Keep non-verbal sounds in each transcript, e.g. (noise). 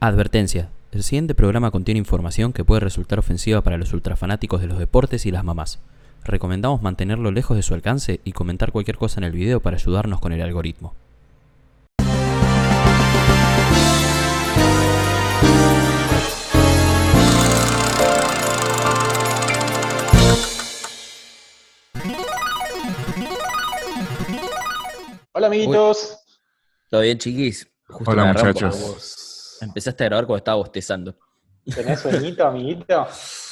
Advertencia. El siguiente programa contiene información que puede resultar ofensiva para los ultrafanáticos de los deportes y las mamás. Recomendamos mantenerlo lejos de su alcance y comentar cualquier cosa en el video para ayudarnos con el algoritmo. Hola amiguitos. ¿Todo bien, chiquis? Justo Hola, muchachos. Empezaste a grabar cuando estaba bostezando. ¿Tenés sueñito, amiguito?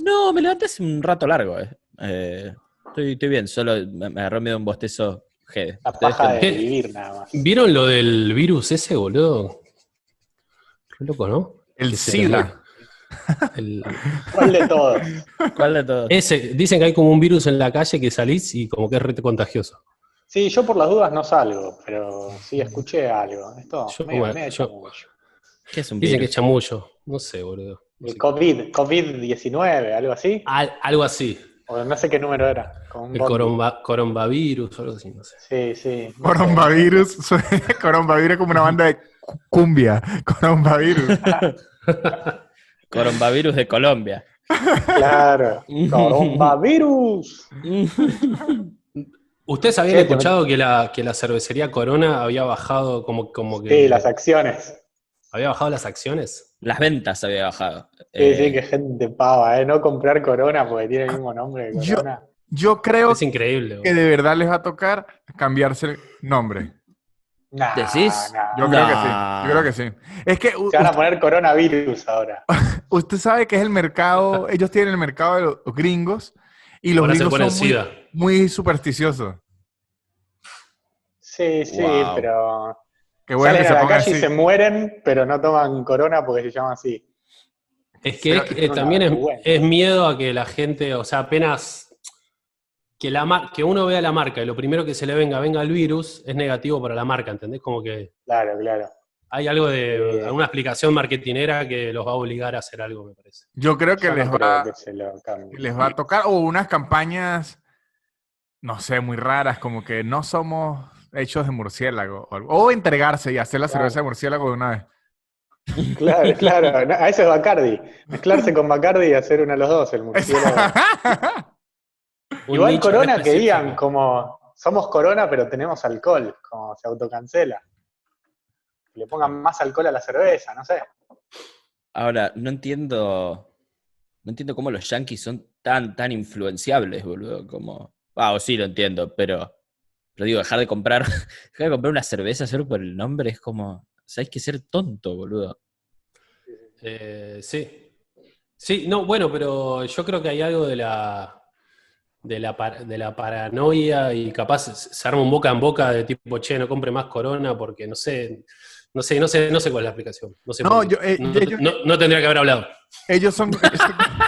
No, me levanté hace un rato largo. Eh. Eh, estoy, estoy bien, solo me, agarró medio un bostezo G. La ¿Ustedes paja qué de vivir nada más. ¿Vieron lo del virus ese, boludo? Re loco, ¿no? El SIDA. (laughs) El- ¿Cuál de todos? ¿Cuál de todos? ese, dicen que hay como un virus en la calle que salís y como que es re contagioso. Sí, yo por las dudas no salgo, pero sí escuché algo. Esto Yo, medio, bueno, medio yo-. ¿Qué es un Dicen que es chamullo. No sé, boludo. No El sé. COVID, COVID-19, algo así. Al- algo así. O no sé qué número era. El coromba- coronavirus o algo así, no sé. Sí, sí. no. Coronavirus. (laughs) Coronavirus es como una banda de cu- cumbia. (laughs) Coronavirus. (laughs) Coronavirus de Colombia. Claro. Coronavirus. ¿Ustedes habían Sí, escuchado que la, que la cervecería Corona había bajado como, como que... Sí, las acciones. ¿Había bajado las acciones? Las ventas había bajado. Sí, Eh, sí, que gente pava, ¿eh? No comprar Corona porque tiene el mismo nombre que Yo- Corona. Yo creo Es increíble. que de verdad les va a tocar cambiarse el nombre. Nah, ¿Decís? nah. Yo creo que sí. Yo creo que sí. Es que Se van a poner coronavirus ahora. (laughs) usted sabe que es el mercado. (laughs) Ellos tienen el mercado de los gringos. Y los Ahora gringos son muy, muy supersticiosos. Sí, sí, Wow. pero Qué bueno que salen se a la calle y así. se mueren, pero no toman corona porque se llama así. Es que es- no, también es, miedo a que la gente, o sea, apenas que, la mar- que uno vea la marca y lo primero que se le venga, venga el virus, es negativo para la marca, ¿entendés? Como que Claro, claro. hay algo de, Sí. alguna explicación marketinera que los va a obligar a hacer algo, me parece. Yo creo que Yo no les creo va, que se lo cambie. que les va a tocar. O unas campañas, no sé, muy raras, como que no somos hechos de murciélago. O, algo. O entregarse y hacer la Claro. cerveza de murciélago de una vez. (laughs) Claro, claro. A eso es Bacardi. Mezclarse con Bacardi y hacer uno de los dos, el murciélago. (laughs) Igual Corona que digan como somos Corona pero tenemos alcohol, como se autocancela. Que le pongan más alcohol a la cerveza, no sé. Ahora, no entiendo. No entiendo cómo los yankees son tan, tan influenciables, boludo. Como. Ah, o sí lo entiendo, pero. Pero digo, dejar de comprar. (laughs) Dejar de comprar una cerveza solo por el nombre es como. Hay que ser tonto, boludo. Eh, sí. Sí, no, bueno, pero yo creo que hay algo de la, de la, par- de la paranoia y capaz se arma un boca en boca de tipo, che, no compre más corona porque no sé, no sé, no sé, no sé cuál es la explicación. No, sé No, yo, eh, no, yo- no- no tendría que haber hablado. Ellos son. (laughs)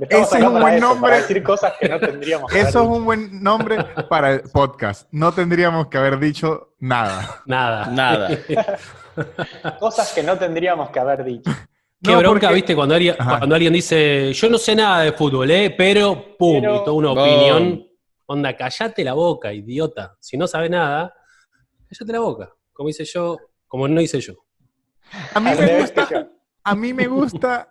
Estamos Ese es un buen eso, nombre. Para decir cosas que no tendríamos que (laughs) Eso es un buen nombre para el podcast. No tendríamos que haber dicho nada. Nada. Nada. (laughs) Cosas que no tendríamos que haber dicho. Qué No, bronca, porque- viste, cuando alguien, Ajá. cuando alguien dice, yo no sé nada de fútbol, ¿eh? pero, pum, Pero- y toda una Boom. opinión. Onda, callate la boca, idiota. Si no sabe nada, callate la boca. Como hice yo, como no hice yo. A mí me gusta, yo. a mí me gusta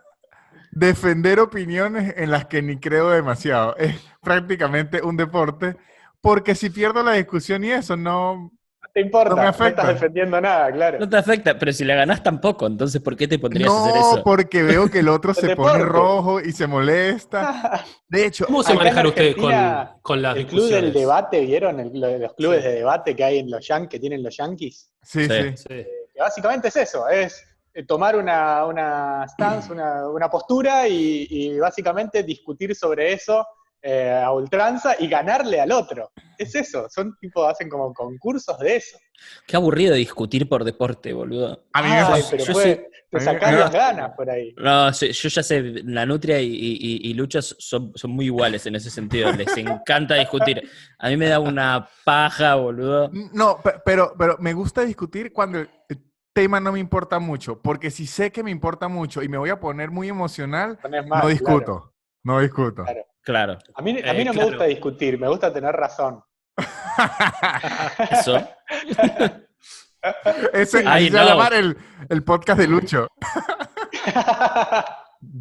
defender opiniones en las que ni creo demasiado. Es prácticamente un deporte. Porque si pierdo la discusión y eso, no. No te importa, No me no, afecta. estás defendiendo nada, claro. No te afecta, pero si la ganás tampoco, entonces ¿por qué te pondrías a hacer No, eso? porque veo que el otro (laughs) El se deporte. pone rojo y se molesta. (laughs) De hecho, ¿Cómo se manejan ustedes con, las El club del debate, ¿vieron? El- los clubes Sí. de debate que hay en los Yankees, que tienen los Yankees. sí, Sí. sí. Sí. Que básicamente es eso, es eh, tomar una, una stance, una, una postura y, y básicamente discutir sobre eso eh, a ultranza y ganarle al otro. Es eso, son tipo, hacen como concursos de eso. Qué aburrido discutir por deporte, boludo. A mí me Ay, pasó- pero yo puede- sí- te sacás las ganas por ahí. No, sí, yo ya sé, la Nutria y, y- y Lucha son, son muy iguales en ese sentido. Les encanta discutir. A mí me da una paja, boludo. No, pe- pero, pero me gusta discutir cuando el tema no me importa mucho. Porque si sé que me importa mucho y me voy a poner muy emocional, mal, no discuto. claro. No discuto. Claro. Claro, A mí, a mí Eh, no claro. me gusta discutir, me gusta tener razón. eso. (laughs) Ese, Ay, ahí se va a no. llamar el, el podcast de Lucho. (laughs)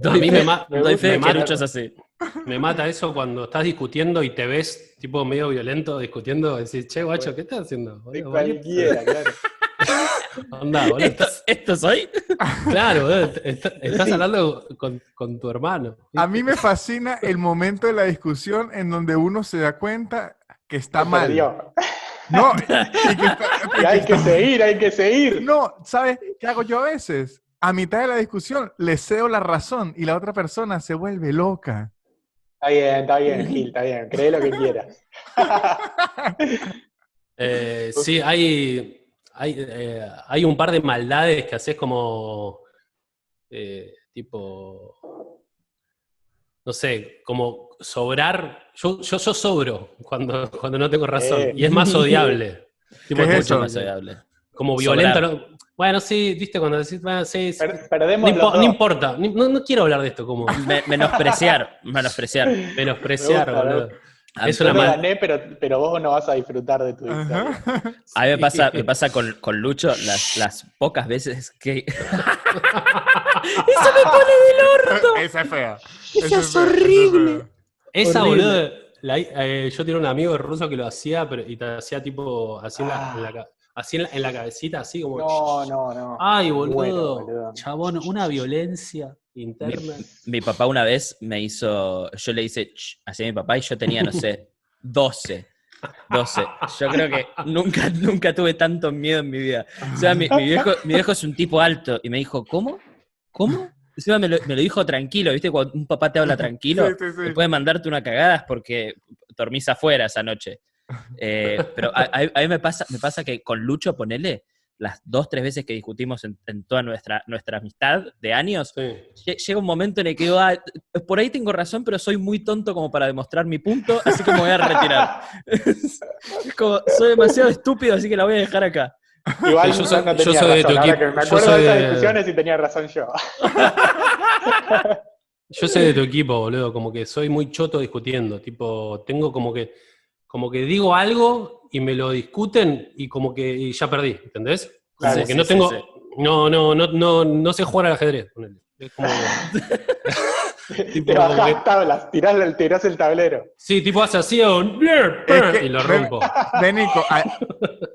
A mí me, ma- Doy fe me de que mata- Lucho es así. me mata eso cuando estás discutiendo y te ves tipo medio violento discutiendo. Decís, che, guacho, ¿qué estás haciendo? Cualquiera, claro. Onda, boludo, ¿Esto, soy? claro, boludo, estás hablando con, con tu hermano. A mí me fascina el momento de la discusión en donde uno se da cuenta que está mal. perdió. No, y que está- y (laughs) Y que hay que está- seguir, hay que seguir. No, ¿sabes qué hago yo a veces? A mitad de la discusión le cedo la razón y la otra persona se vuelve loca. Está bien, está bien, Gil, está bien. Cree lo que quieras. (laughs) Eh, sí, hay, hay, eh, hay un par de maldades que haces como eh, tipo, no sé, como sobrar. Yo, yo, yo sobro cuando, cuando no tengo razón. Eh. Y es más odiable. (laughs) Tipo, ¿Qué es? Mucho más odiable. Como violento. ¿no? Bueno, sí, viste, cuando decís, bueno, sí, sí, Per- no, perdemos impo- los no dos. importa, no, no quiero hablar de esto, como Me- menospreciar, menospreciar. (laughs) menospreciar, Me gusta, boludo. Es Yo una me mal- gané, pero, pero vos no vas a disfrutar de tu victoria. Ajá. (laughs) A mí me pasa, me pasa con, con Lucho las, las pocas veces que. (laughs) Esa es fea. Esa Esa es fea, horrible. esa Esa, Horrible. boludo, la- eh, yo tenía un amigo ruso que lo hacía, pero y te hacía tipo así en la, en la ca- así en la, en la cabecita, así como. No, no, no. Ay, boludo. Bueno, boludo. Chabón, una violencia interna. Mi papá una vez me hizo. Yo le hice "Ch", así a mi papá y yo tenía, no sé, (laughs) 12. 12. Yo creo que nunca, nunca tuve tanto miedo en mi vida. O sea, mi, mi viejo, mi viejo es un tipo alto y me dijo, ¿cómo? ¿Cómo? Encima me lo, me lo dijo tranquilo, ¿viste? Cuando un papá te habla (laughs) tranquilo, Sí, sí, sí. después de mandarte una cagada es porque dormís afuera esa noche. Eh, pero a, a- a mí me pasa, me pasa que con Lucho, ponele, las dos, tres veces que discutimos en, en toda nuestra, nuestra amistad de años, Sí. llega un momento en el que digo, "Ah, por ahí tengo razón, pero soy muy tonto como para demostrar mi punto, así que me voy a retirar. (laughs) es como, soy demasiado estúpido, así que la voy a dejar acá. Igual yo yo, soy- no yo tenía soy de tu equipo. me Yo acuerdo soy de esas de- discusiones y tenía razón yo. (laughs) Yo soy de tu equipo, boludo, como que soy muy choto discutiendo, tipo, tengo como que, como que digo algo y me lo discuten y como que y ya perdí, ¿entendés? Claro, como sí, que no sí, tengo, sí. no, no, no, no, no sé jugar al ajedrez, ponele. Es como, (laughs) Tipo, Te bajás que- tablas, tirás el, tirás el tablero. sí, tipo hace así un Es que- y lo rompo. Ve, Nico, ahí,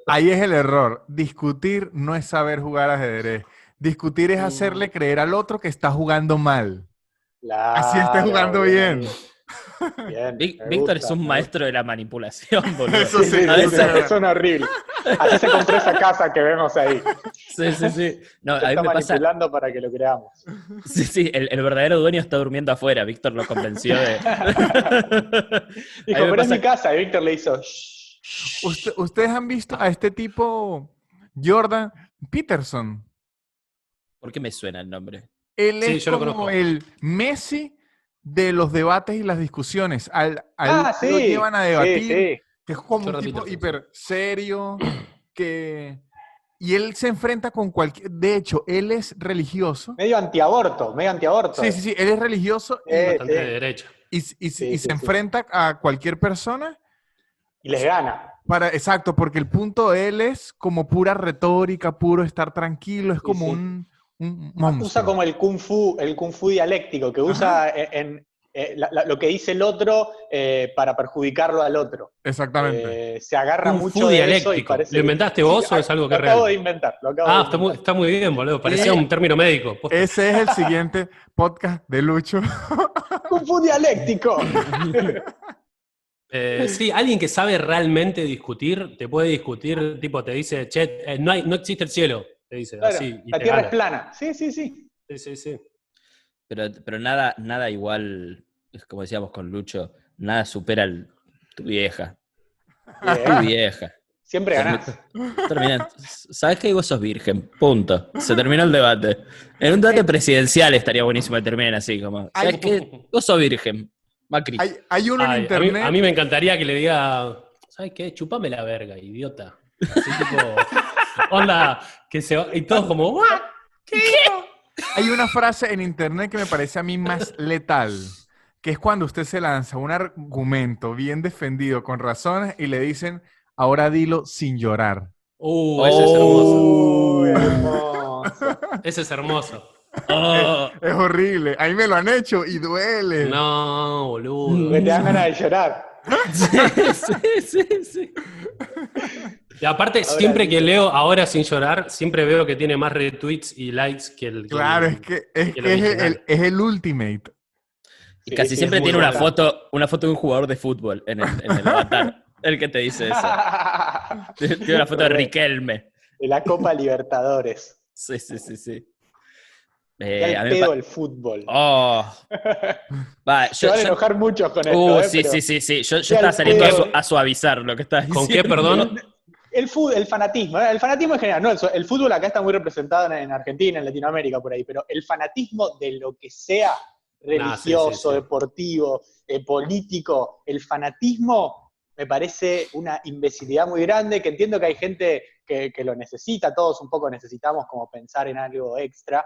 ahí es el error. Discutir no es saber jugar ajedrez. Discutir es hacerle creer al otro que está jugando mal. Así esté Claro, jugando bien. Bien, Víctor gusta, es un maestro de la manipulación, (laughs) boludo. Eso. Sí, sí, A sí, veces- es una horrible. Así se compró esa casa que vemos ahí. Sí, sí, sí. No, Se a mí está me pasa. manipulando para que lo creamos. Sí, sí, el, el verdadero dueño está durmiendo afuera. Víctor lo convenció de. (laughs) Dijo, pero es pasa- mi casa. Y Víctor le hizo. Usted- ¿Ustedes han visto a este tipo, Jordan Peterson? ¿Por qué me suena el nombre? Él Sí, es yo lo como conozco. el Messi de los debates y las discusiones. Al, al- Ah, lo sí. llevan a debatir, sí. que es como un tipo hiper serio, que... Y él se enfrenta con cualquier... De hecho, él es religioso. Medio antiaborto, medio antiaborto. Sí, sí, sí, él es religioso y, Eh, Bastante sí. de derecha. y- y- y sí, se sí. enfrenta a cualquier persona Y les gana. para... Exacto, porque el punto de él es como pura retórica, puro estar tranquilo, es como un monstruo. Usa como el kung fu, el kung fu dialéctico, que usa en, en, eh, la- la- lo que dice el otro eh, para perjudicarlo al otro. Exactamente. Eh, se agarra Kung mucho fu de eso y dialéctico. parece ¿Lo inventaste vos o es algo que lo acabo real? de inventar. Lo acabo Ah, de está muy, inventar. está muy bien, boludo. Parecía Eh, un término médico. Posta. Ese es el (laughs) siguiente podcast de Lucho. (laughs) Kung fu dialéctico. (laughs) Eh, sí, alguien que sabe realmente discutir, te puede discutir, tipo, te dice, che, eh, no, hay, no existe el cielo, te dice, Claro, así, y la te tierra gana. es plana. Sí, sí, sí. Sí, sí, sí. Pero, pero nada, nada igual, es como decíamos con Lucho, nada supera el, tu vieja. Tu Bien. vieja. Siempre ganás. Termina. ¿Sabes que vos sos virgen? Punto. Se terminó el debate. En un debate presidencial estaría buenísimo que terminen así, como. ¿Sabes qué? Vos sos virgen. Macri. Hay, hay uno en Ay, a, mí, internet. a mí me encantaría que le diga, ¿sabes qué? Chupame la verga, idiota. Así tipo, onda, que se va, y todos como, ¿what? Hay una frase en internet que me parece a mí más letal, que es cuando usted se lanza un argumento bien defendido con razones y le dicen, ahora dilo sin llorar. Uh, ese es hermoso. Hermoso. (laughs) Ese es hermoso. Oh, Es horrible. A mí me lo han hecho y duele. No, boludo. Que te dan ganas de llorar. (laughs) sí, sí, sí, sí. (laughs) Y aparte, Ahora siempre que leo ahora sin llorar, siempre veo que tiene más retweets y likes que el. que Claro, el- es que es, que que el es, el, es el ultimate. Y Sí, casi siempre tiene una foto, una foto de un jugador de fútbol en el, en el avatar. (laughs) El que te dice eso. (laughs) Tiene una foto de Riquelme. De la Copa Libertadores. Sí, sí, sí, sí. Eh, pedo el fútbol. Oh. (laughs) Va, Se yo, van a yo- enojar muchos con esto. Uh, eh, sí, sí, sí, sí. Yo, yo estaba al saliendo a, pedo. su- a suavizar lo que estás ¿Con qué, diciendo. perdón? El, fútbol, el fanatismo, ¿eh? el fanatismo en general, no, el, el fútbol acá está muy representado en, en Argentina, en Latinoamérica, por ahí, pero el fanatismo de lo que sea religioso, sí, sí, sí. deportivo, eh, político, el fanatismo me parece una imbecilidad muy grande, que entiendo que hay gente que, que lo necesita, todos un poco necesitamos como pensar en algo extra,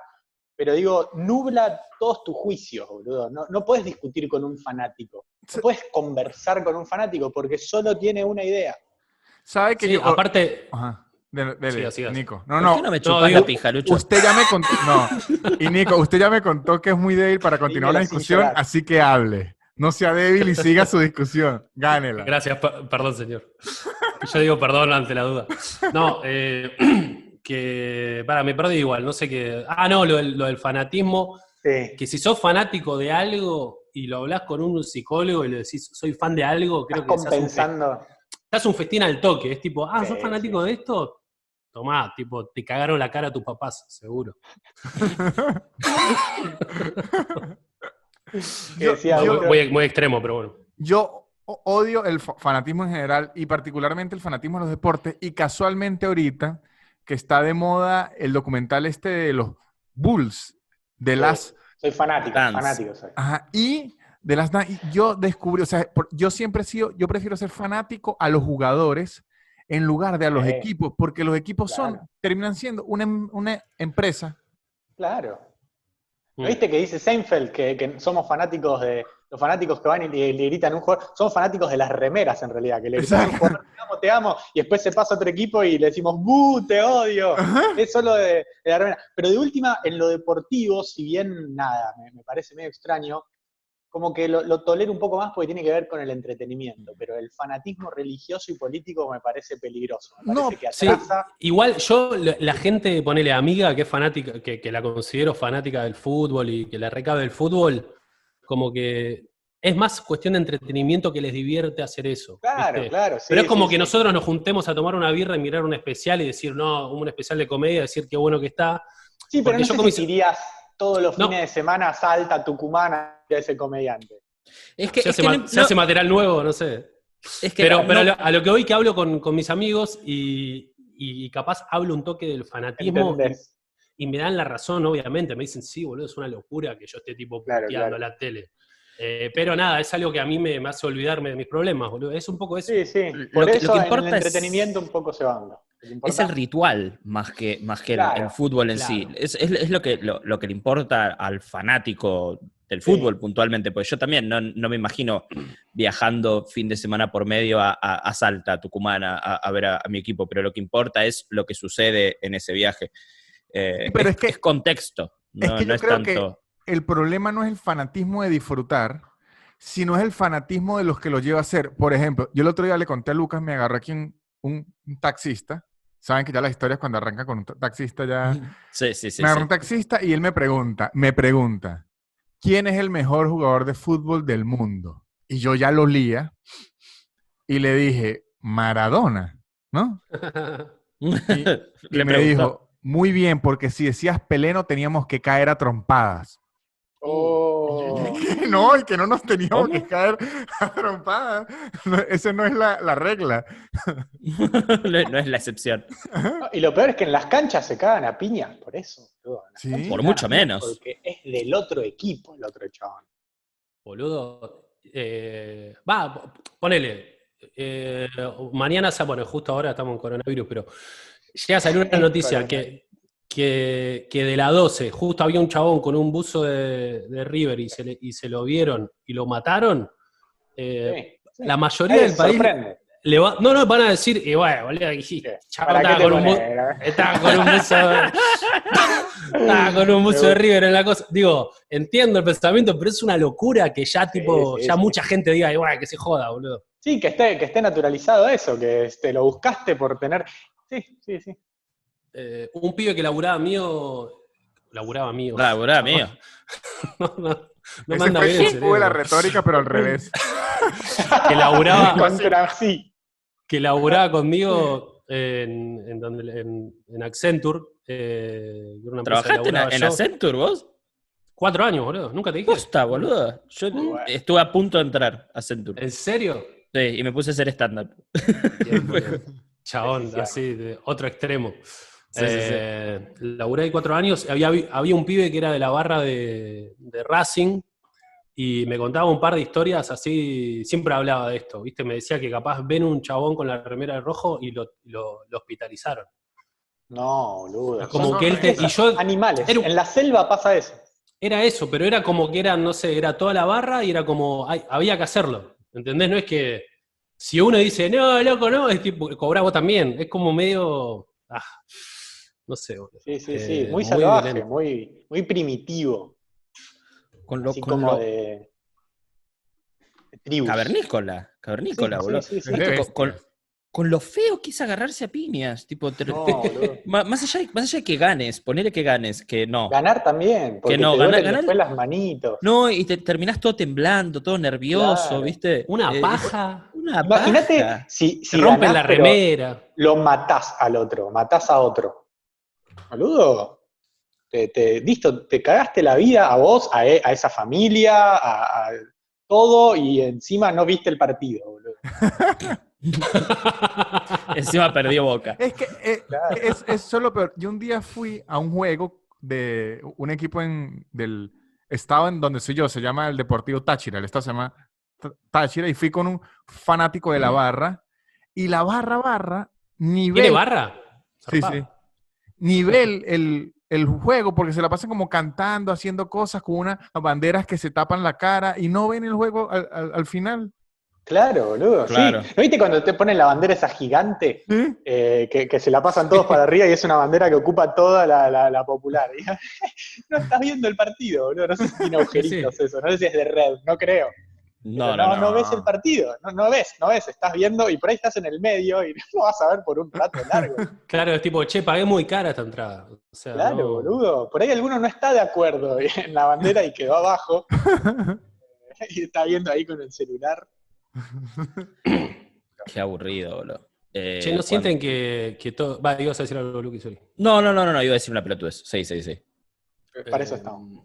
pero digo, nubla todos tus juicios, boludo. No, no puedes discutir con un fanático, no puedes conversar con un fanático porque solo tiene una idea. ¿Sabe que Sí, yo... aparte, Ajá. Dele, dele. Nico. ¿Por No, qué no. no me no, chupas digo, la pija, Lucho? Usted ya me contó. No. Y Nico, usted ya me contó que es muy débil para continuar la discusión, así que hable. No sea débil y siga su discusión. Gánela. gracias, per- perdón, señor. Yo digo perdón ante la duda. No, eh, (clears throat) que. Para, me perdí igual, no sé qué. Ah, no, lo del, lo del fanatismo. Sí. Que si sos fanático de algo y lo hablas con un psicólogo y le decís, soy fan de algo, creo Estás que se hace un fe- compensando. te hace un festín al toque. Es tipo, ah, ¿sos fanático de esto? Tomá, tipo, te cagaron la cara a tus papás, seguro. (laughs) Yo- Muy, muy extremo, pero bueno. Yo odio el fa- fanatismo en general y particularmente el fanatismo en los deportes. Y casualmente ahorita que está de moda el documental este de los Bulls, de Sí. las... soy fanático, Fans. fanático soy. Ajá, y de las... Yo descubrí, o sea, por- yo siempre he sido, yo prefiero ser fanático a los jugadores en lugar de a los Sí. equipos, porque los equipos son, terminan siendo una, em- una empresa. Claro. ¿No Mm. viste que dice Seinfeld que, que somos fanáticos de. Los fanáticos que van y le, le gritan un jugador, somos fanáticos de las remeras en realidad, que le gritan un jugador, te amo, te amo, y después se pasa a otro equipo y le decimos, ¡bu! Te odio. Es solo de, de la remera. Pero de última, en lo deportivo, si bien nada, me, me parece medio extraño, como que lo, lo tolero un poco más porque tiene que ver con el entretenimiento, pero el fanatismo religioso y político me parece peligroso. Me No, parece que Sí, atrasa. igual yo, la, gente, ponele amiga que es fanática, que, que la considero fanática del fútbol y que la recabe el fútbol, como que es más cuestión de entretenimiento que les divierte hacer eso. Claro, ¿viste? claro. sí, Pero es como sí, que sí. nosotros nos juntemos a tomar una birra y mirar un especial y decir, no, un especial de comedia, decir qué bueno que está. Sí, pero no yo sé si todos los No. fines de semana Salta, Tucumán, a ese comediante. Es que, Se, es hace, que ma- no- se hace material nuevo, no sé. es que Pero, no- pero a, lo, a lo que hoy que hablo con, con mis amigos y, y capaz hablo un toque del fanatismo y, me dan la razón, obviamente. Me dicen, sí, boludo, es una locura que yo esté tipo Claro, puteando claro. la tele. Eh, pero nada, es algo que a mí me, me hace olvidarme de mis problemas, boludo. Es un poco eso. Sí, sí. Lo Por que- lo eso que en importa el es- entretenimiento un poco se banda. Es el ritual más que, más que el- fútbol en sí. Es, es- es lo, que, lo, lo que le importa al fanático del Sí. fútbol puntualmente, porque yo también no, no me imagino viajando fin de semana por medio a, a- a Salta, a Tucumán, a, a ver a, mi equipo, pero lo que importa es lo que sucede en ese viaje. Eh, Pero es, es que- es contexto, es no, que yo no es creo que- tanto... el problema no es el fanatismo de disfrutar, sino es el fanatismo de los que lo lleva a hacer. Por ejemplo, yo el otro día le conté a Lucas, me agarró aquí un, un- un taxista. Saben que ya las historias cuando arranca con un ta- taxista ya... Sí, sí, sí. me agarró sí. un taxista y él me pregunta, me pregunta, ¿quién es el mejor jugador de fútbol del mundo? Y yo ya lo lía y le dije, Maradona, ¿no? (laughs) Y, y Le me dijo, muy bien, porque si decías Peleno teníamos que caer a trompadas. Oh. Que (laughs) no, y que no nos teníamos ¿Cómo? que caer (laughs) a trompadas. No, esa no es la, la regla. (laughs) no, no es la excepción. No, Y lo peor es que en las canchas se cagan a piñas por eso. Sí. Por mucho menos. Porque es del otro equipo el otro chabón. Boludo. eh, Va, ponele. eh, mañana, bueno, justo ahora estamos en coronavirus, pero llega a salir una noticia que, que, que de la 12, justo había un chabón con un buzo de, de River y se, le- y se lo vieron y lo mataron. eh, Sí, sí. La mayoría del país. sorprende. le va- no, no, van a decir, y bueno, boludo, y- ¿Qué? Chavo ¿Para qué estaba con un pones? Estaba con un buzo. estaba con un buzo de (laughs) River en la cosa. Digo, entiendo el pensamiento, pero es una locura que ya, tipo, sí, ya sí. mucha gente diga, igual, que se joda, boludo. Sí, que esté, que esté naturalizado eso, que este, lo buscaste por tener. Sí, sí, sí. Eh, un pibe que laburaba mío. Laburaba mío. La verdad, mío. No, no, no me Ese anda fue, bien el ese fue la retórica, pero al revés. Que laburaba, Contra sí. que laburaba conmigo en, en, donde- en- en Accenture. eh, una ¿Trabajaste en, laburaba en. Accenture vos? Cuatro años, boludo. Nunca te dije. Posta, boludo. Yo Bueno. estuve a punto de entrar a Accenture. ¿En serio? Sí, y me puse a hacer stand-up. (laughs) Chabón, así, de otro extremo. Sí, sí, sí. Eh, Laburé ahí cuatro años. Había, había un pibe que era de la barra de, de Racing y me contaba un par de historias así. Siempre hablaba de esto, ¿viste? Me decía que capaz ven un chabón con la remera de rojo y lo, lo- lo hospitalizaron. No, boludo. Como Son que él te- y yo Animales. Era En la selva pasa eso. Era eso, pero era como que era, no sé, era toda la barra y era como, ay, había que hacerlo. ¿Entendés? No es que si uno dice, no, loco, no, es tipo, cobrá vos también. Es como medio. ah, no sé, boludo. Sí, sí, Eh, sí. Muy muy salvaje, muy, muy primitivo. Con lo, así con como lo- de, tribus. Cavernícola, cavernícola, Sí, boludo. sí, sí, sí. Es de Con- con, con lo feo que es agarrarse a piñas. Tipo, te- No, te- (laughs) boludo. ma- más, allá de, más allá de que ganes, ponele que ganes, que no. Ganar también, porque no, te ganar- ganar- después las manitos. No, y te terminás todo temblando, todo nervioso, Claro. ¿viste? Una Eh, paja, Una Imagínate paja. si, si rompen la remera. lo matás al otro, matás a otro. Boludo, te, te- listo, te cagaste la vida a vos, a, e- a esa familia, a, a todo, y encima no viste el partido, boludo. (laughs) Encima perdió boca. Es que eh, Claro. es, es solo peor. Yo un día fui a un juego de un equipo en, del estado en donde soy yo, se llama el Deportivo Táchira, el estado se llama Táchira, y fui con un fanático de la barra, y la barra barra, nivel... ¿Tiene barra? Sí, Zarpado. sí. Nivel el, el juego, porque se la pasan como cantando, haciendo cosas con unas banderas que se tapan la cara y no ven el juego al, al- al final. Claro, boludo. Claro. Sí. ¿No viste cuando te ponen la bandera esa gigante? ¿Sí? eh, que, que se la pasan todos para arriba y es una bandera que ocupa toda la, la- la popular. (laughs) No estás viendo el partido, boludo. No sé si tiene agujeritos eso, no sé si es de red, no creo. No, no, no. ves el partido, no, no ves, no ves, estás viendo y por ahí estás en el medio y (laughs) no vas a ver por un rato largo. (laughs) Claro, es tipo, che, pagué muy cara esta entrada. O sea, Claro, no- boludo. Por ahí alguno no está de acuerdo (laughs) en la bandera y quedó abajo. y está viendo ahí con el celular. (coughs) Qué aburrido, boludo. Eh, Che, ¿no cuando- sienten que, que todo... Va, ibas a decir algo, Luqui, sorry. No, no, no, no, no, iba a decir una pelotudez. Sí, sí, sí. Para eso Eh, estamos.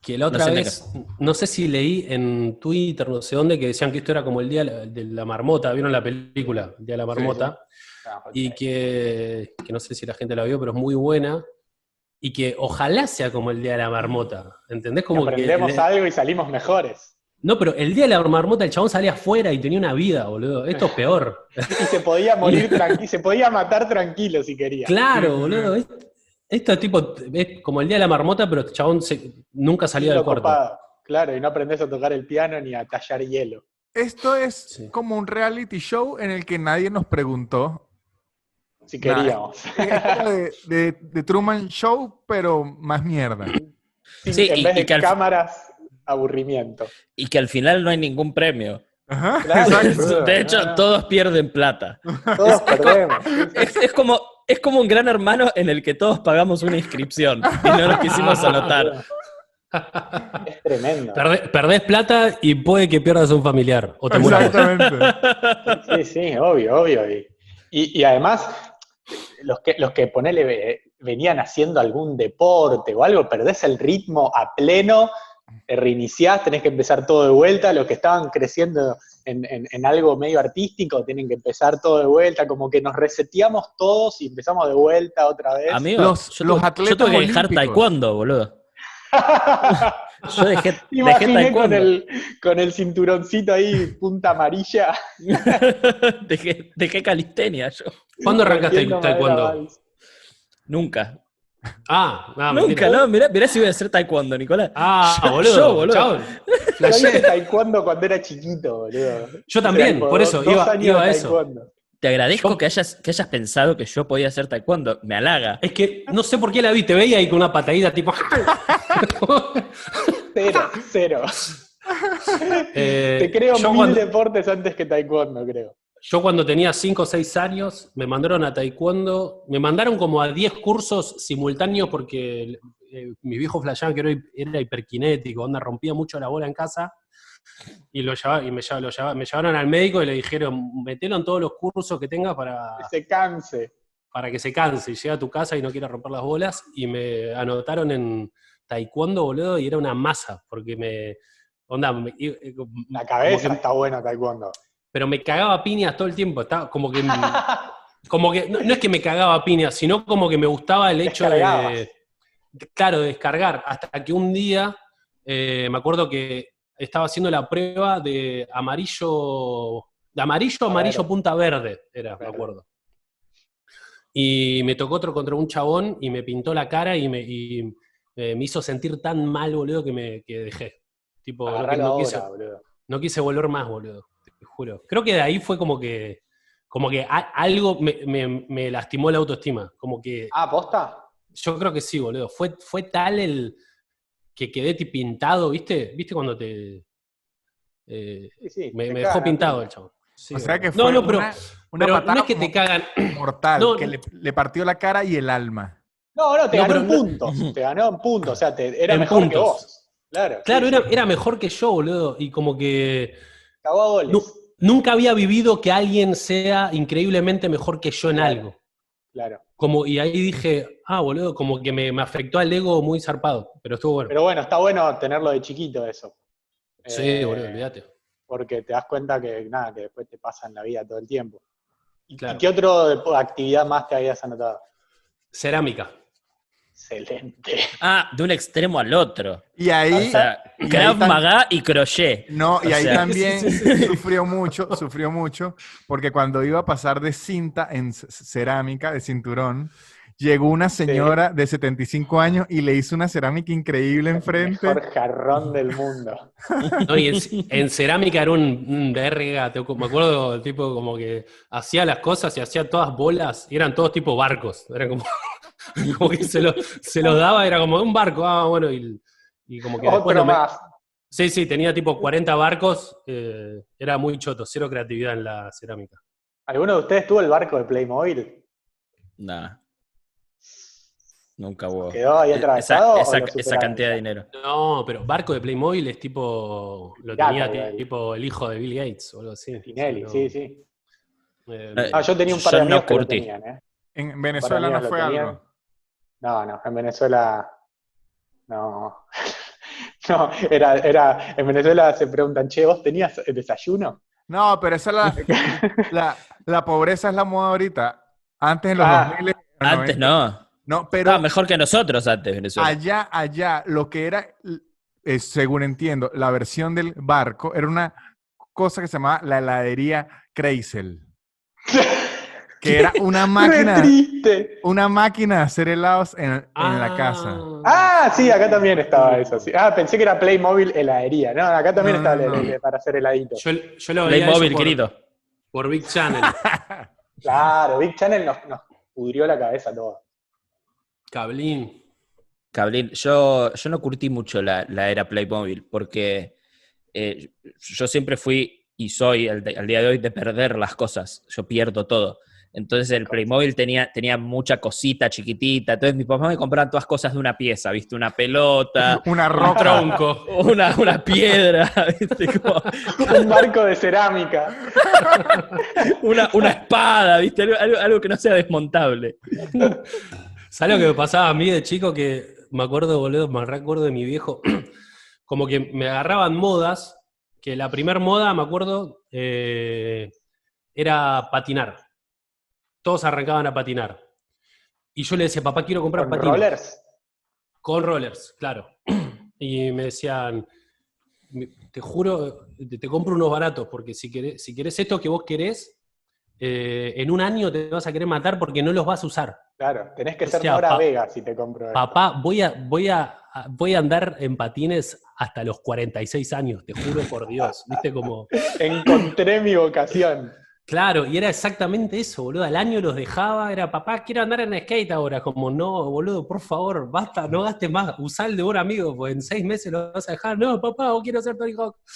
Que la otra No sé, vez, no sé si leí en Twitter, no sé dónde, que decían que esto era como el día de la- marmota. ¿Vieron la película? El día de la marmota. Y que, que no sé si la gente la vio, pero es muy buena. Y que ojalá sea como el día de la marmota. ¿Entendés? Como que aprendemos algo y salimos mejores. No, pero el día de la marmota el chabón salía afuera y tenía una vida, boludo. Esto es peor. (laughs) Y se podía morir (laughs) tranquilo, se podía matar tranquilo si quería. Claro, boludo. Es- Esto es tipo, es como el día de la marmota, pero el chabón se- nunca salía del cuarto. copado. Claro, y no aprendes a tocar el piano ni a tallar hielo. Esto es Sí. como un reality show en el que nadie nos preguntó. Si Nah. queríamos. Es de, de- de Truman Show, pero más mierda. Sí, en y- vez y de que al- cámaras, aburrimiento. Y que al final no hay ningún premio. Ajá, Claro. De hecho, todos pierden plata. Todos perdemos. Es, es como, es como un gran hermano en el que todos pagamos una inscripción y no nos quisimos anotar. Es tremendo. Perdés, perdés plata y puede que pierdas un familiar. O te. Exactamente. Sí, sí, obvio, obvio. Y, y- y además, los que, los que ponele, ve- venían haciendo algún deporte o algo, perdés el ritmo a pleno, reiniciás, tenés que empezar todo de vuelta. Los que estaban creciendo en, en- en algo medio artístico tienen que empezar todo de vuelta, como que nos reseteamos todos y empezamos de vuelta otra vez. Amigo, Los- yo, los tuve, yo atletas tuve que dejar olímpicos. taekwondo, boludo. (laughs) Yo dejé, dejé Imaginé con taekwondo. el, con el cinturoncito ahí, punta amarilla. (laughs) dejé, dejé calistenia yo. ¿Cuándo arrancaste taekwondo? Nunca. Ah, ah, Nunca, mentira. ¿no? Mirá, mirá si voy a hacer taekwondo, Nicolás. Ah, (laughs) Yo- boludo. yo, boludo. chabón. Yo Flashé. hice taekwondo cuando era chiquito, boludo. Yo también, por eso, dos iba, años iba a eso. taekwondo. Te agradezco Yo- que, hayas, que hayas pensado que yo podía hacer taekwondo. Me halaga. Es que no sé por qué la vi, te veía ahí con una patadita tipo. (laughs) (laughs) Cero, cero. Eh, Te creo yo mil cuando- deportes antes que taekwondo, creo. Yo cuando tenía 5 o 6 años me mandaron a taekwondo, me mandaron como a 10 cursos simultáneos porque eh, mi viejo flasheaban que era, hi- era hiperkinético, onda rompía mucho la bola en casa y, lo llevaba, y me, lo llevaba- me llevaron al médico y le dijeron, metelo en todos los cursos que tengas para, Que se canse. para que se canse y llegue a tu casa y no quiera romper las bolas y me anotaron en taekwondo, boludo, y era una masa porque me... Onda, me- eh, La cabeza está buena taekwondo. Pero me cagaba piñas todo el tiempo. Estaba como que. (laughs) Como que no, no es que me cagaba piñas, sino como que me gustaba el hecho de. Claro, de descargar. Hasta que un día eh, me acuerdo que estaba haciendo la prueba de amarillo. De amarillo, amarillo, punta verde, era, me acuerdo. Y me tocó otro contra un chabón y me pintó la cara y me, y, eh, me hizo sentir tan mal, boludo, que me que dejé. Tipo, no, quise, no quise volver más, boludo. Te juro. Creo que de ahí fue como que. Como que a- algo me, me- me lastimó la autoestima. Como que. Ah, ¿posta? Yo creo que sí, boludo. Fue, fue tal el. que quedé ti- pintado, ¿viste? ¿Viste cuando te. eh, Sí, sí. me te me dejó cagan, pintado el chavo. Sí, O sea que fue no, no, pero, una, una pero no es que te cagan. mortal, No, que le, le partió la cara y el alma. No, no, te No, ganó pero en no- puntos. Te ganó en puntos. O sea, te- era mejor que vos. Claro. Claro, sí, era, sí. era mejor que yo, boludo. Y como que. Cagó a goles. nu- nunca había vivido que alguien sea increíblemente mejor que yo en Claro. algo. Claro. Como, y ahí dije, ah, boludo, como que me, me afectó al ego muy zarpado, pero estuvo bueno. Pero bueno, está bueno tenerlo de chiquito eso. sí, Eh, boludo, olvídate. Porque te das cuenta que nada, que después te pasa en la vida todo el tiempo. ¿Y, Claro. y qué otra actividad más te habías anotado? Cerámica. Excelente. Ah, de un extremo al otro. Y ahí, O sea, y ahí Maga y crochet. no, y o ahí sea, también (laughs) sufrió mucho, sufrió mucho, porque cuando iba a pasar de cinta en cerámica, de cinturón, llegó una señora de 75 años y le hizo una cerámica increíble enfrente. Mejor jarrón del mundo. No, y en, en cerámica era un, un verga, te- me acuerdo, el tipo como que hacía las cosas y hacía todas bolas, y eran todos tipo barcos. Era como, (laughs) como que se lo, se lo daba, era como un barco, ah, bueno, y, y como que Otro me- más. Sí, sí, tenía tipo 40 barcos, eh, era muy choto, cero creatividad en la cerámica. ¿Alguno de ustedes tuvo el barco de Playmobil? Nah. Nunca hubo. ¿Quedó ahí atravesado? Esa, esa- cantidad de dinero. No, pero barco de Playmobil es tipo. Lo tenía tipo el hijo de Bill Gates o algo así. Tinelli, No, sí, sí. eh, Eh, Ah, yo tenía un par de no amigos que lo tenían, ¿eh? En Venezuela no fue algo. No, no, en Venezuela no. (laughs) No, era, era, en Venezuela se preguntan, che, ¿vos tenías el desayuno? No, pero esa es la, (laughs) la, la pobreza es la moda ahorita. Antes en los Ah, 2000. en los Antes 90. no. No, pero Estaba mejor que nosotros antes, Venezuela. allá, allá, lo que era, eh, según entiendo, la versión del barco era una cosa que se llamaba la heladería Kreisel. (laughs) Que era una ¡Qué máquina, triste! una máquina de hacer helados en, en la casa. Ah, sí, acá también estaba eso. sí. Ah, pensé que era Playmobil heladería. No, acá también No, estaba no, no. para hacer heladitos. Yo, yo lo veía Playmobil, por, querido. por Big Channel. (laughs) Claro, Big Channel nos, nos pudrió la cabeza todo. Cablín. Cablín, yo, yo no curtí mucho la, la era Playmobil porque eh, yo siempre fui y soy al, de- al día de hoy de perder las cosas. Yo pierdo todo. Entonces el Playmobil tenía, tenía mucha cosita chiquitita. Entonces mi papá me compraba todas cosas de una pieza, ¿viste? Una pelota, (laughs) Una Un roca. tronco. una, una piedra, (laughs) ¿viste? Como (laughs) Un barco de cerámica. una, una espada, ¿viste? Algo, algo- algo que no sea desmontable. ¿Sabes lo que me pasaba a mí de chico? Que me acuerdo, boludo, me recuerdo de mi viejo. (clears throat) Como que me agarraban modas, que la primer moda, me acuerdo, eh, era patinar. Todos arrancaban a patinar. Y yo le decía, papá, quiero comprar Con patines. rollers. Con rollers, claro. (clears throat) Y me decían, "Me- te juro, te, te compro unos baratos, porque si querés, si querés esto que vos querés, eh, en un año te vas a querer matar porque no los vas a usar. Claro, tenés que O ser sea, Nora Vega si te compro esto. Papá, voy a, voy, a, voy a andar en patines hasta los 46 años, te juro por Dios. ¿Viste como.? (laughs) Encontré mi vocación. Claro, y era exactamente eso, boludo. Al año los dejaba, era papá, quiero andar en skate ahora. Como, no, boludo, por favor, basta, no gastes más. Usá el de un amigo, pues en seis meses lo vas a dejar. No, papá, o quiero ser Tony Hawk. (laughs)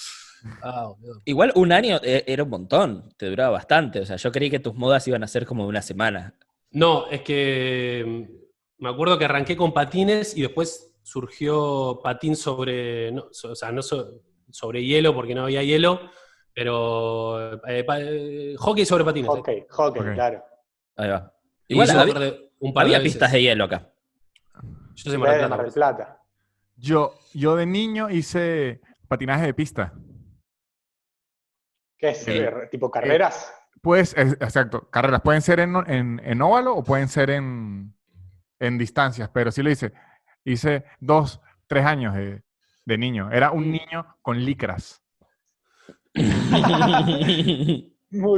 Ah. Igual un año eh, era un montón, te duraba bastante. O sea, yo creí que tus modas iban a ser como de una semana. No, es que mm, me acuerdo que arranqué con patines y después surgió patín sobre, no, so- o sea, no so- sobre hielo porque no había hielo, pero eh, pa- eh, hockey sobre patines. ¿eh? Hockey, hockey, claro. Ahí va. Y Igual había, par de- un par de había veces. pistas de hielo acá. Yo soy Mar del de Plata. Yo, yo de niño hice patinaje de pista. ¿Qué es? Eh, ¿Tipo carreras? Pues, es- exacto, carreras pueden ser en, en, en óvalo o pueden ser en, en distancias, pero sí lo hice. Hice dos, tres años de, de niño. Era un niño con licras. (laughs) Muy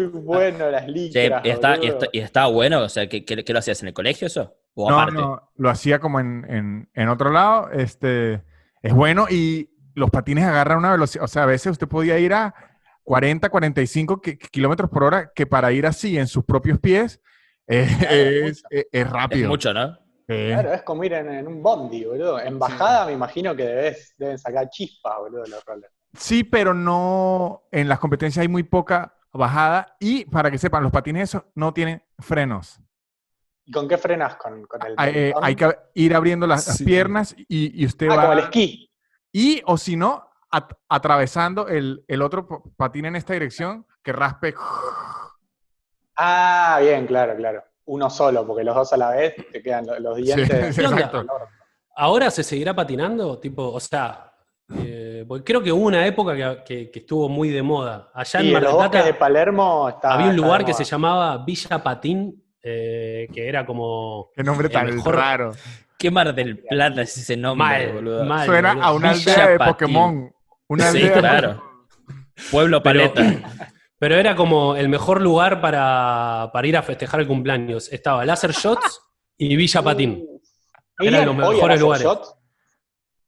bueno las licras. y, está, y, boludo. está- y estaba bueno, o sea, ¿qué, qué- qué lo hacías en el colegio eso? ¿O No, aparte? no, lo hacía como en, en, en otro lado. Este, es bueno y los patines agarran una velocidad. O sea, a veces usted podía ir a 40, 45 ki- kilómetros por hora, que para ir así en sus propios pies (laughs) eh, Claro, es, mucho. es- es rápido. Es mucho, ¿no? Claro, es como ir en, en un bondi, boludo. En bajada me imagino que debes, deben sacar chispas, boludo, los rollers. Sí, pero no. En las competencias hay muy poca bajada y para que sepan, los patines esos no tienen frenos. ¿Y con qué frenas? ¿Con, con el Hay, eh, hay que ir abriendo las, las Sí. piernas y, y usted Ah, va. como el esquí. Y, o si no, at- atravesando el, el otro patín en esta dirección que raspe. Ah, bien, claro, claro. Uno solo, porque los dos a la vez te quedan lo- los dientes. (laughs) ¿Ahora se seguirá patinando? Tipo, o sea, eh, porque creo que hubo una época que, que- que estuvo muy de moda. Allá Sí, en Mar de Palermo está. había un lugar que se llamaba Villa Patín, eh, que era como... Qué nombre tan mejor- raro. ¿Qué Mar del Plata es ese nombre, Mal, boludo? mal. Suena boludo. a una Villa aldea de Patín. Pokémon. Una Sí, aldea claro. Pueblo Pero- Paleta. (clears throat) Pero era como el mejor lugar para, para ir a festejar el cumpleaños. Estaba Laser Shots y Villa Patín. Uh, Eran ¿irían los mejores lugares. shot?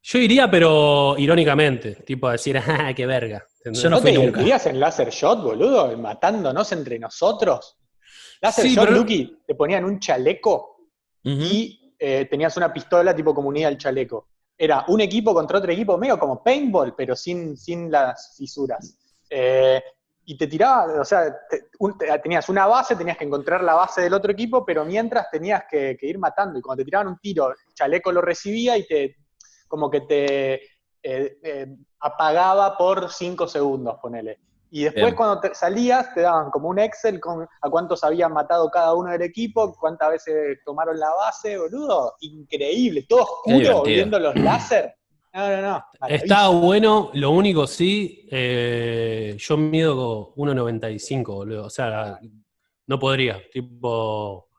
Yo iría, pero irónicamente, tipo a decir, (laughs) ¡ah, qué verga! ¿entendés? Yo no ¿No fui te nunca. en Laser Shot, boludo? Matándonos entre nosotros. Laser Sí, Shot, pero- Lucky, te ponían un chaleco y eh, tenías una pistola tipo comunidad del chaleco. Era un equipo contra otro equipo, medio como paintball, pero sin, sin las fisuras. Eh, y te tiraba, o sea, te- tenías una base, tenías que encontrar la base del otro equipo, pero mientras tenías que, ir matando. Y cuando te tiraban un tiro, chaleco lo recibía y te como que te eh, eh, apagaba por cinco segundos, ponele. Y después Bien. cuando te salías te daban como un Excel con a cuántos habían matado cada uno del equipo, cuántas veces tomaron la base, boludo. Increíble, todo oscuro, viendo los láser. No, no, no. Está maravilloso. bueno, lo único sí, eh, yo mido 1,95, boludo. O sea, no podría. Tipo,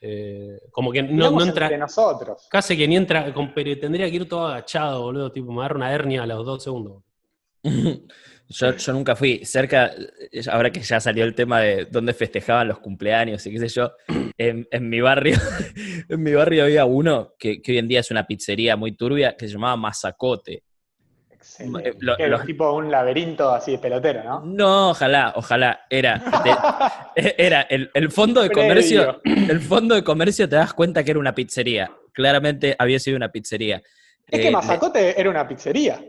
eh, como que no, no entra. entre nosotros. Casi que ni entra, con- pero tendría que ir todo agachado, boludo. Tipo, me agarra una hernia a los dos segundos. (laughs) Yo, yo nunca fui cerca, eh, ahora que ya salió el tema de dónde festejaban los cumpleaños y qué sé yo, (clears throat) en, en mi barrio, (laughs) en mi barrio había uno que, que hoy en día es una pizzería muy turbia que se llamaba Mazacote. Excelente. Eh, lo- Que los- es tipo un laberinto así de pelotero, ¿no? No, ojalá, ojalá. Era, de- (laughs) era el, el fondo de comercio. (clears throat) El fondo de comercio te das cuenta que era una pizzería. Claramente había sido una pizzería. Es Eh, que Mazacote era una pizzería.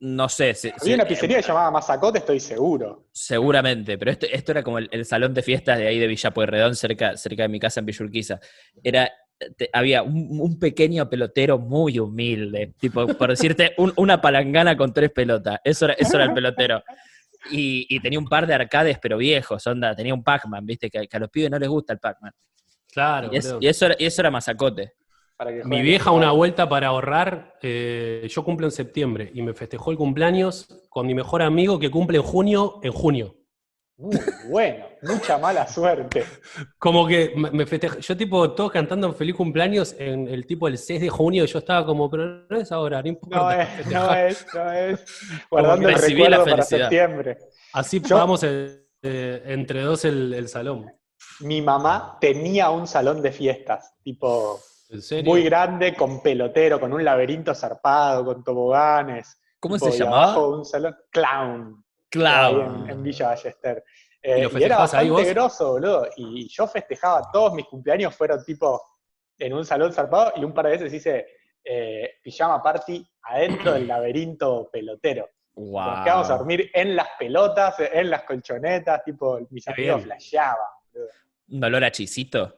No sé, si- si- Había una pizzería que se llamaba Mazacote, estoy seguro. seguramente, pero esto, esto era como el, el salón de fiestas de ahí de Villa Pueyrredón, cerca, cerca de mi casa en Villurquiza. Era, te- había un, un pequeño pelotero muy humilde, tipo, por decirte, (laughs) un- una palangana con tres pelotas. Eso era, eso era el pelotero. Y, y tenía un par de arcades, pero viejos, onda, tenía un Pac-Man, viste, que, que a los pibes no les gusta el Pac-Man. Claro, Y, es- y eso, era, y eso era mazacote. Para que Mi vieja, una vuelta para ahorrar, eh, yo cumplo en septiembre y me festejó el cumpleaños con mi mejor amigo que cumple en junio, en junio. Uh, bueno, mucha mala suerte. Como que me festejó, yo tipo, todos cantando feliz cumpleaños en el tipo el 6 de junio, y yo estaba como, pero no es ahora, no importa. No es, no festejar". es, no es. Guardando el recibí la recuerdo para septiembre. Así Yo- pagamos el- eh, entre dos el, el salón. mi mamá tenía un salón de fiestas, tipo ¿En serio? muy grande, con pelotero, con un laberinto zarpado, con toboganes. ¿Cómo se llamaba? un salón clown. ahí Clown. en, en Villa Ballester. ¿Y Eh, lo y, era ahí bastante vos? grosso, boludo. Y yo festejaba todos mis cumpleaños, fueron tipo en un salón zarpado y un par de veces hice eh, pijama party adentro del laberinto pelotero. Wow. Nos quedamos a dormir en las pelotas, en las colchonetas, tipo, mis amigos flasheaban, boludo. Un olor a chisito.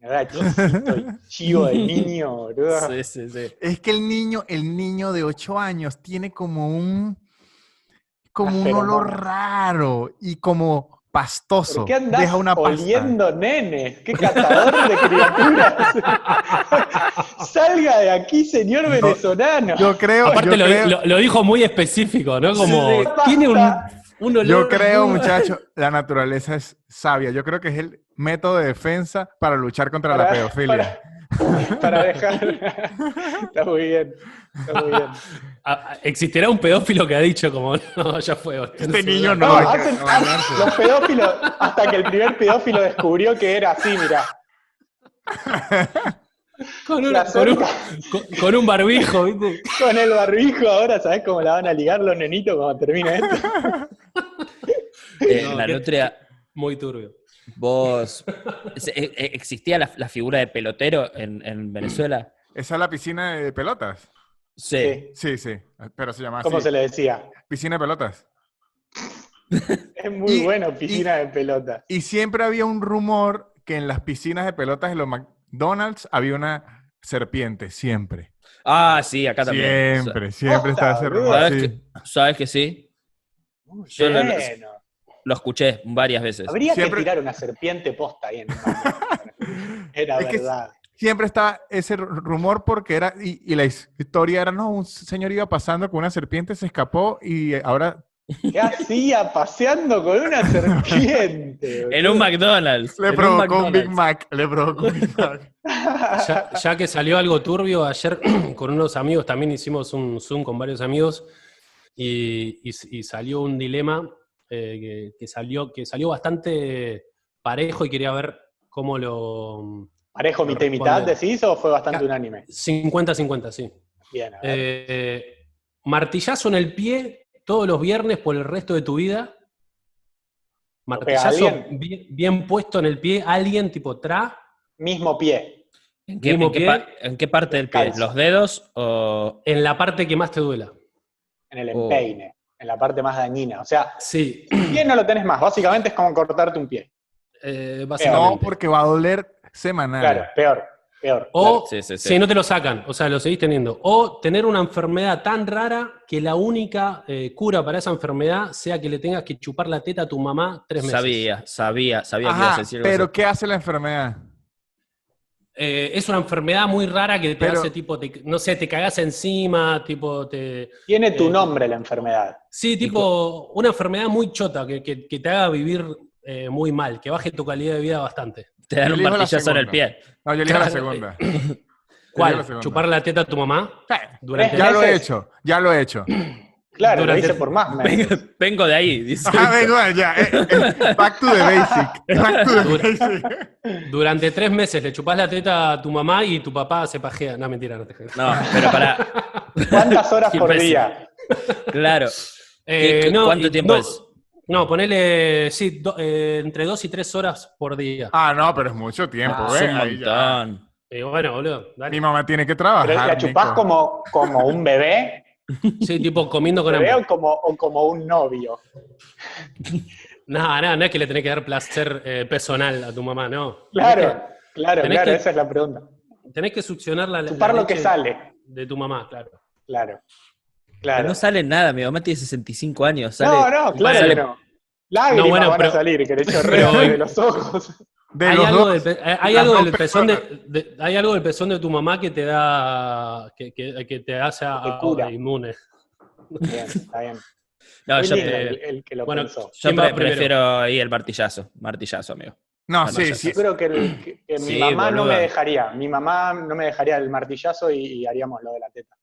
(laughs) Chivo de niño, boludo. Sí, sí, sí. Es que el niño, el niño de 8 años tiene como un como un olor raro y como pastoso. ¿Por qué andás Deja una pasta. oliendo nenes? ¡Qué catador de criaturas! (laughs) ¡Salga de aquí, señor venezolano! Yo creo, Aparte yo lo, creo, lo- lo dijo muy específico, ¿no? Como Sí, sí. tiene un. Un olor. yo creo, muchachos, la naturaleza es sabia. Yo creo que es el método de defensa para luchar contra la pedofilia. Para, para (laughs) dejar. Está muy bien. Está muy bien. Existirá un pedófilo que ha dicho como, no, ya fue. Este niño no, No, hay que- hacen- no los pedófilos, hasta que el primer pedófilo descubrió que era así, mira. Con, un- La con un, cerca. con- con un barbijo, ¿viste? Con el barbijo ahora, ¿sabes cómo la van a ligar los nenitos cuando termine esto? (laughs) (laughs) Eh, No, la nutria, Muy turbio. vos. eh, eh, ¿Existía la, la figura de pelotero en, en Venezuela? ¿Esa es la piscina de pelotas? Sí. Sí, sí, pero se llama ¿Cómo así. se le decía? Piscina de pelotas. (laughs) Es muy Y- bueno, piscina de pelota. Y siempre había un rumor que en las piscinas de pelotas de los McDonald's había una serpiente, siempre. Ah, sí, acá también. Siempre, siempre está ese rumor. ¿Sabes, sí. que, ¿Sabes que sí? Muy Yo lo- escuché varias veces. Habría Siempre- que tirar una serpiente posta ahí en. (laughs) Era Es que verdad. Siempre estaba ese ru- rumor porque era, y, y la his- historia era, no, un señor iba pasando con una serpiente, se escapó y ahora ¿Qué hacía paseando con una (laughs) serpiente? En un McDonald's. le provocó un Big. Mac, le provocó un Big Mac. (laughs) Ya, ya que salió algo turbio, ayer (clears throat) con unos amigos también hicimos un Zoom con varios amigos y, y- y salió un dilema eh, que, que salió, que salió bastante parejo y quería ver cómo lo... ¿Parejo mitad y mitad decís o fue bastante unánime? 50-50, sí. Bien, a ver. Eh, martillazo en el pie todos los viernes por el resto de tu vida. Martillazo bien, bien puesto en el pie, alguien tipo tra. mismo pie. ¿En qué, Mismo en qué pie. pa- en qué parte del pie? ¿Los dedos o...? en la parte que más te duela. En el Oh. empeine, en la parte más dañina. O sea, Sí, el pie no lo tenés más. Básicamente es como cortarte un pie. eh, No, porque va a doler semanal. Claro, peor, peor. O Sí, sí, sí. si no te lo sacan, o sea, lo seguís teniendo. O tener una enfermedad tan rara que la única eh, cura para esa enfermedad sea que le tengas que chupar la teta a tu mamá tres meses. Sabía, sabía, sabía que ibas a decir pero. ¿qué hace la enfermedad? Eh, es una enfermedad muy rara que te Pero- hace tipo, te- no sé, te cagás encima, tipo, te... Tiene tu Eh, nombre la enfermedad. Sí, tipo, una enfermedad muy chota que, que- que te haga vivir eh, muy mal, que baje tu calidad de vida bastante. Te dan un la martillazo en el pie. No, yo elijo la (laughs) segunda. (laughs) La ¿Cuál? segunda. ¿Chupar la teta a tu mamá? Durante Ya lo he hecho, ya lo he hecho. (clears throat) Claro, Durante- lo hice por más meses. Vengo, vengo de ahí, dice. Ajá, vengo ya. eh, eh, back to the basic. Back to the basic. Durante tres meses le chupás la teta a tu mamá y tu papá se pajea. No, mentira, no te. No, pero para. ¿Cuántas horas por día? Claro. Eh, ¿Qué- no, cuánto tiempo no, es? No, ponele, sí, do- eh, entre dos y tres horas por día. Ah, no, pero es mucho tiempo. Ah, es un montón. Y bueno, boludo, dale. Mi mamá tiene que trabajar. ¿Pero la chupás Nico. como, como un bebé? Sí, tipo comiendo con ¿Bebé hambre. o como, o como un novio? (laughs) No, no, no es que le tenés que dar placer eh, personal a tu mamá, no. Claro, Tenés claro, tenés claro, que- esa es la pregunta. tenés que succionar la, la Chupar lo que sale. de tu mamá, claro. Claro. Claro. no sale nada. Mi mamá tiene 65 años. Sale, No, no, claro sale- que no. Lágrimas No, bueno, van pero- a salir, que le chorrean (laughs) pero- de los ojos. De hay algo, dos, del, hay algo del pezón de, de- hay algo del pezón de tu mamá que te da que, que- que te hace a- a- inmune. Bien, está bien. (laughs) No, yo, eh, el, el que lo bueno, pensó. yo ¿Quién va pre- primero? prefiero ahí el martillazo. Martillazo, amigo. No, sí, sí. Yo creo que, el- que- que mi Sí, mamá no boluda. me dejaría. Mi mamá no me dejaría el martillazo y, y haríamos lo de la teta.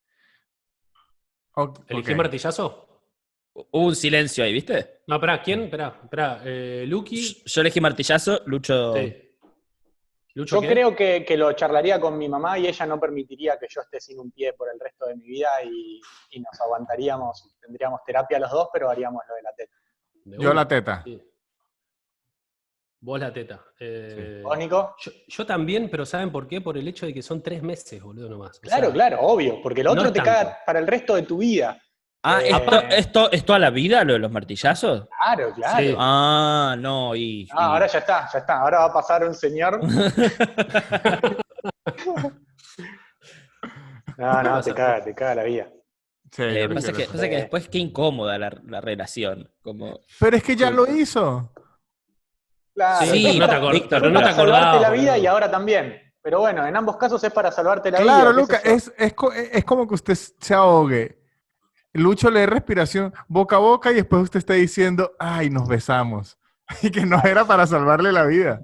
Ok, ¿Elegí martillazo? Hubo un silencio ahí, ¿viste? No, espera, ¿quién? Espera, espera. Eh, Lucky. Yo elegí martillazo, Lucho. Sí. ¿Lucho Yo qué? creo que, que lo charlaría con mi mamá y ella no permitiría que yo esté sin un pie por el resto de mi vida y, y nos aguantaríamos, tendríamos terapia los dos, pero haríamos lo de la teta. De Yo la teta. Sí. Vos la teta. Eh, ¿Vos, Nico? yo, yo también, pero ¿saben por qué? Por el hecho de que son tres meses, boludo, nomás. O Claro, sea, claro, obvio, porque lo no otro te tanto. caga para el resto de tu vida. Ah, Eh, ¿esto, esto es toda la vida lo de los martillazos? Claro, claro. Sí. Ah, no, y. Ah, y- ahora ya está, ya está. Ahora va a pasar un señor. (laughs) (laughs) No, no, te caga, te caga la vida. Sí, eh, pasa, que, pasa que después qué incómoda la, la relación. Como... Pero es que ya lo hizo. Claro, Sí, no te para- acor- es pero no te para salvarte la vida y ahora también. Pero bueno, en ambos casos es para salvarte la Claro, vida. qué Luca, es, es, es como que usted se ahogue. Lucho le dé respiración boca a boca y después usted está diciendo, ay, nos besamos. (laughs) Y que no era para salvarle la vida.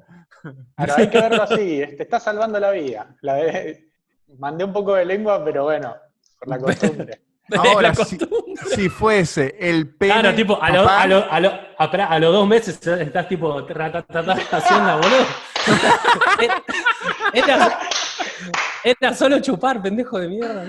Claro, hay que verlo así, te está salvando la vida. La de- Mandé un poco de lengua, pero bueno, por la (laughs) costumbre. Ahora, La si, fuese el pene... Claro, tipo, a, lo- papá, a, lo- a, lo- a- espera, a los dos meses estás tipo ratatatá, haciendo, boludo. (laughs) Era, era solo chupar, pendejo de mierda.